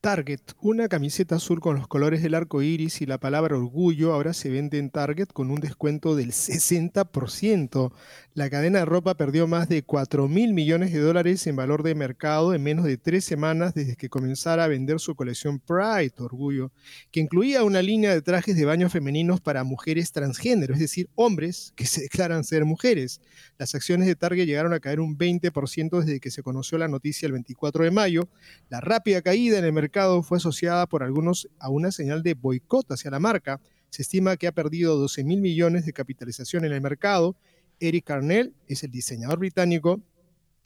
Target, una camiseta azul con los colores del arco iris y la palabra orgullo ahora se vende en Target con un descuento del 60%. La cadena de ropa perdió más de 4 mil millones de dólares en valor de mercado en menos de tres semanas desde que comenzara a vender su colección Pride, orgullo, que incluía una línea de trajes de baño femeninos para mujeres transgénero, es decir, hombres que se declaran ser mujeres. Las acciones de Target llegaron a caer un 20% desde que se conoció la noticia el 24 de mayo. La rápida caída en el mercado fue asociada por algunos a una señal de boicot hacia la marca. Se estima que ha perdido 12 mil millones de capitalización en el mercado. Eric Carnell es el diseñador británico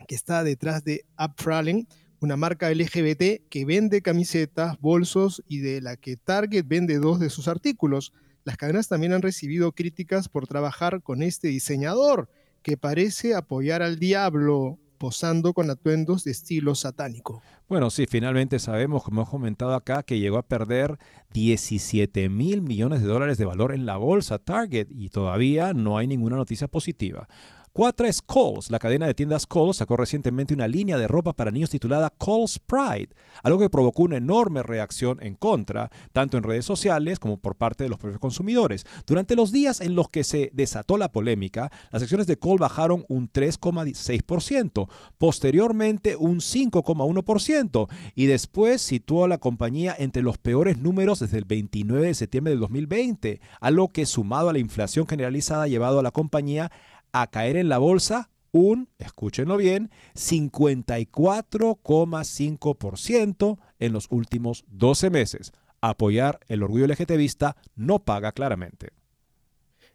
que está detrás de Upfralling, una marca LGBT que vende camisetas, bolsos y de la que Target vende dos de sus artículos. Las cadenas también han recibido críticas por trabajar con este diseñador, que parece apoyar al diablo, posando con atuendos de estilo satánico. Bueno, sí, finalmente sabemos, como hemos comentado acá, que llegó a perder 17 mil millones de dólares de valor en la bolsa Target y todavía no hay ninguna noticia positiva. Cuatro es Coles. La cadena de tiendas Coles sacó recientemente una línea de ropa para niños titulada Coles Pride, algo que provocó una enorme reacción en contra, tanto en redes sociales como por parte de los propios consumidores. Durante los días en los que se desató la polémica, las acciones de Coles bajaron un 3,6%, posteriormente un 5,1% y después situó a la compañía entre los peores números desde el 29 de septiembre del 2020, algo que sumado a la inflación generalizada ha llevado a la compañía a caer en la bolsa un, escúchenlo bien, 54,5% en los últimos 12 meses. Apoyar el orgullo LGTBista no paga claramente.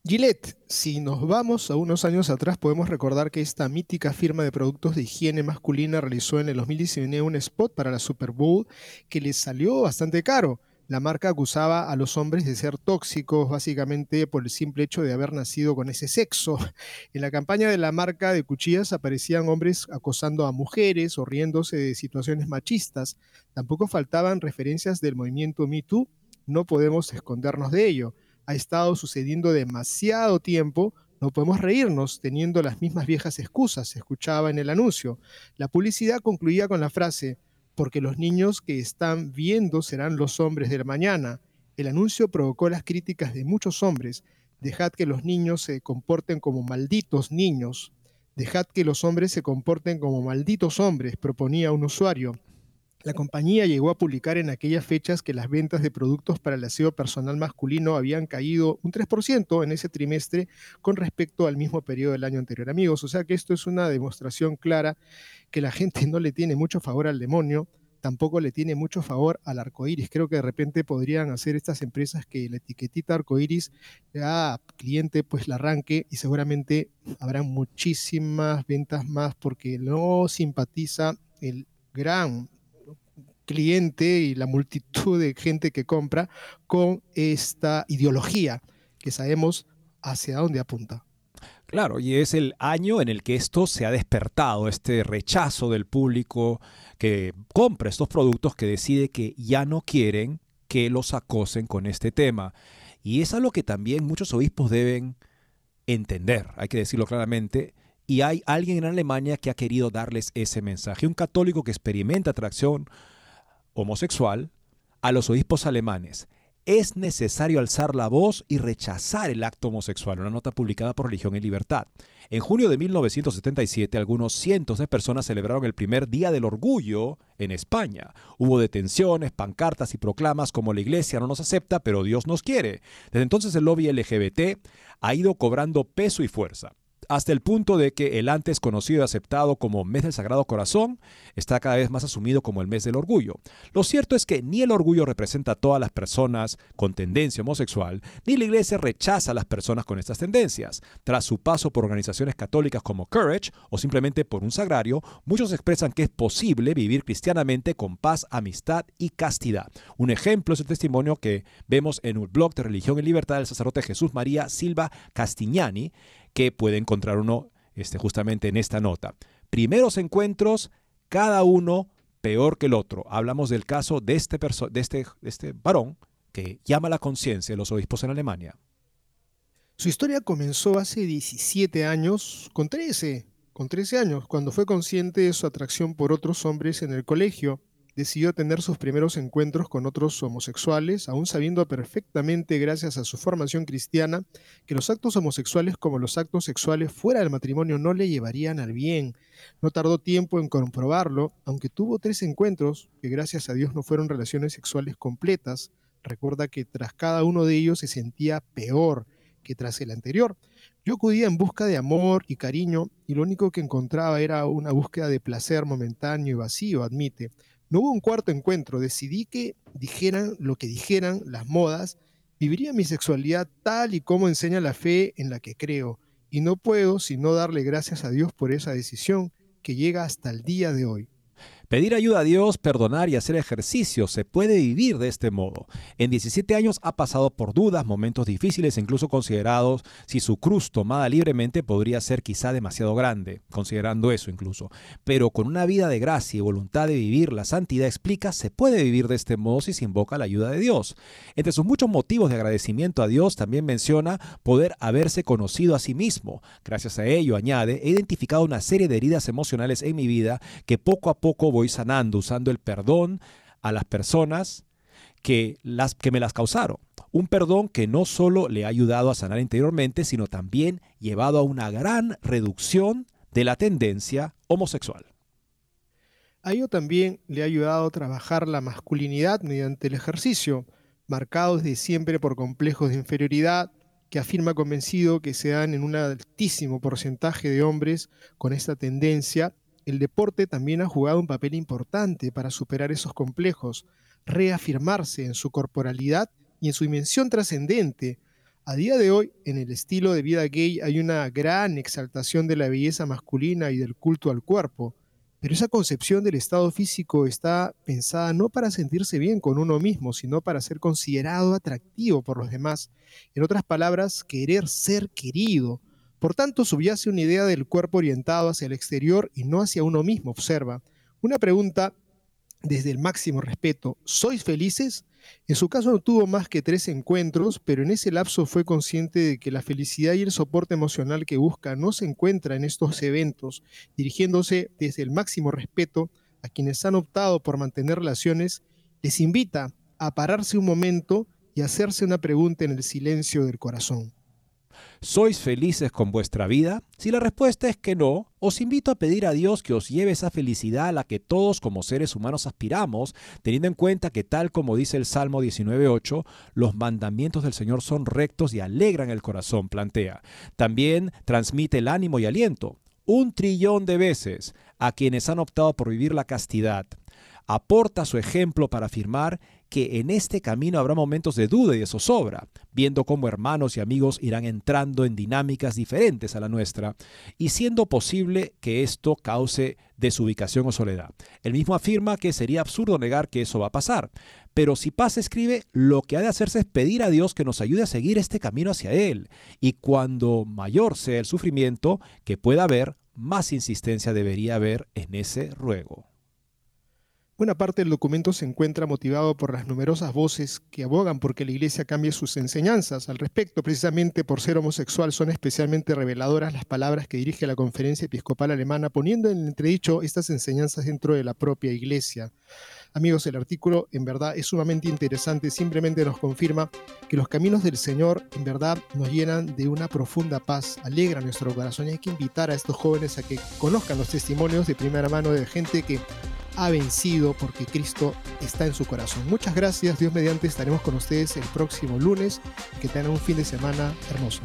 Gillette, si nos vamos a unos años atrás, podemos recordar que esta mítica firma de productos de higiene masculina realizó en el 2019 un spot para la Super Bowl que les salió bastante caro. La marca acusaba a los hombres de ser tóxicos, básicamente por el simple hecho de haber nacido con ese sexo. En la campaña de la marca de cuchillas aparecían hombres acosando a mujeres o riéndose de situaciones machistas. Tampoco faltaban referencias del movimiento Me Too. No podemos escondernos de ello. Ha estado sucediendo demasiado tiempo no podemos reírnos teniendo las mismas viejas excusas, se escuchaba en el anuncio. La publicidad concluía con la frase, porque los niños que están viendo serán los hombres del mañana. El anuncio provocó las críticas de muchos hombres. Dejad que los niños se comporten como malditos niños. Dejad que los hombres se comporten como malditos hombres, proponía un usuario. La compañía llegó a publicar en aquellas fechas que las ventas de productos para el aseo personal masculino habían caído un 3% en ese trimestre con respecto al mismo periodo del año anterior. Amigos, o sea que esto es una demostración clara que la gente no le tiene mucho favor al demonio, tampoco le tiene mucho favor al arcoíris. Creo que de repente podrían hacer estas empresas que la etiquetita arcoíris a cliente pues la arranque y seguramente habrá muchísimas ventas más porque no simpatiza el gran cliente y la multitud de gente que compra con esta ideología que sabemos hacia dónde apunta. Claro, y es el año en el que esto se ha despertado, este rechazo del público que compra estos productos, que decide que ya no quieren que los acosen con este tema. Y es algo que también muchos obispos deben entender, hay que decirlo claramente, y hay alguien en Alemania que ha querido darles ese mensaje, un católico que experimenta atracción homosexual a los obispos alemanes. Es necesario alzar la voz y rechazar el acto homosexual, una nota publicada por Religión y Libertad. En junio de 1977, algunos cientos de personas celebraron el primer Día del Orgullo en España. Hubo detenciones, pancartas y proclamas como la Iglesia no nos acepta, pero Dios nos quiere. Desde entonces el lobby LGBT ha ido cobrando peso y fuerza. Hasta el punto de que el antes conocido y aceptado como mes del Sagrado Corazón está cada vez más asumido como el mes del orgullo. Lo cierto es que ni el orgullo representa a todas las personas con tendencia homosexual, ni la iglesia rechaza a las personas con estas tendencias. Tras su paso por organizaciones católicas como Courage o simplemente por un sagrario, muchos expresan que es posible vivir cristianamente con paz, amistad y castidad. Un ejemplo es el testimonio que vemos en un blog de Religión y Libertad del sacerdote Jesús María Silva Castignani, que puede encontrar uno este, justamente en esta nota. Primeros encuentros, cada uno peor que el otro. Hablamos del caso de este, de este, este varón que llama la conciencia de los obispos en Alemania. Su historia comenzó hace 17 años, con 13, con 13 años, cuando fue consciente de su atracción por otros hombres en el colegio decidió tener sus primeros encuentros con otros homosexuales, aún sabiendo perfectamente, gracias a su formación cristiana, que los actos homosexuales como los actos sexuales fuera del matrimonio no le llevarían al bien. No tardó tiempo en comprobarlo, aunque tuvo tres encuentros, que gracias a Dios no fueron relaciones sexuales completas. Recuerda que tras cada uno de ellos se sentía peor que tras el anterior. Yo acudía en busca de amor y cariño y lo único que encontraba era una búsqueda de placer momentáneo y vacío, admite. No hubo un cuarto encuentro, decidí que dijeran lo que dijeran las modas, viviría mi sexualidad tal y como enseña la fe en la que creo, y no puedo sino darle gracias a Dios por esa decisión que llega hasta el día de hoy. Pedir ayuda a Dios, perdonar y hacer ejercicio se puede vivir de este modo. En 17 años ha pasado por dudas, momentos difíciles, incluso considerados si su cruz tomada libremente podría ser quizá demasiado grande, considerando eso incluso. Pero con una vida de gracia y voluntad de vivir, la santidad explica se puede vivir de este modo si se invoca la ayuda de Dios. Entre sus muchos motivos de agradecimiento a Dios también menciona poder haberse conocido a sí mismo. Gracias a ello, añade, he identificado una serie de heridas emocionales en mi vida que poco a poco voy sanando, usando el perdón a las personas que, las, que me las causaron. Un perdón que no solo le ha ayudado a sanar interiormente, sino también llevado a una gran reducción de la tendencia homosexual. A ello también le ha ayudado a trabajar la masculinidad mediante el ejercicio, marcado desde siempre por complejos de inferioridad, que afirma convencido que se dan en un altísimo porcentaje de hombres con esta tendencia el deporte también ha jugado un papel importante para superar esos complejos, reafirmarse en su corporalidad y en su dimensión trascendente. A día de hoy, en el estilo de vida gay hay una gran exaltación de la belleza masculina y del culto al cuerpo, pero esa concepción del estado físico está pensada no para sentirse bien con uno mismo, sino para ser considerado atractivo por los demás. En otras palabras, querer ser querido, por tanto, subyace una idea del cuerpo orientado hacia el exterior y no hacia uno mismo, observa. Una pregunta desde el máximo respeto, ¿sois felices? En su caso no tuvo más que tres encuentros, pero en ese lapso fue consciente de que la felicidad y el soporte emocional que busca no se encuentra en estos eventos, dirigiéndose desde el máximo respeto a quienes han optado por mantener relaciones, les invita a pararse un momento y hacerse una pregunta en el silencio del corazón. ¿Sois felices con vuestra vida? Si la respuesta es que no, os invito a pedir a Dios que os lleve esa felicidad a la que todos como seres humanos aspiramos, teniendo en cuenta que tal como dice el Salmo 19.8, los mandamientos del Señor son rectos y alegran el corazón, plantea. También transmite el ánimo y aliento. Un trillón de veces a quienes han optado por vivir la castidad. Aporta su ejemplo para afirmar que en este camino habrá momentos de duda y de zozobra, viendo cómo hermanos y amigos irán entrando en dinámicas diferentes a la nuestra, y siendo posible que esto cause desubicación o soledad. El mismo afirma que sería absurdo negar que eso va a pasar, pero si pasa, escribe, lo que ha de hacerse es pedir a Dios que nos ayude a seguir este camino hacia Él, y cuando mayor sea el sufrimiento que pueda haber, más insistencia debería haber en ese ruego. Buena parte del documento se encuentra motivado por las numerosas voces que abogan por que la Iglesia cambie sus enseñanzas. Al respecto, precisamente por ser homosexual, son especialmente reveladoras las palabras que dirige la Conferencia Episcopal Alemana, poniendo en entredicho estas enseñanzas dentro de la propia Iglesia. Amigos, el artículo en verdad es sumamente interesante, simplemente nos confirma que los caminos del Señor en verdad nos llenan de una profunda paz, alegra nuestro corazón y hay que invitar a estos jóvenes a que conozcan los testimonios de primera mano de gente que ha vencido porque Cristo está en su corazón. Muchas gracias, Dios mediante estaremos con ustedes el próximo lunes que tengan un fin de semana hermoso.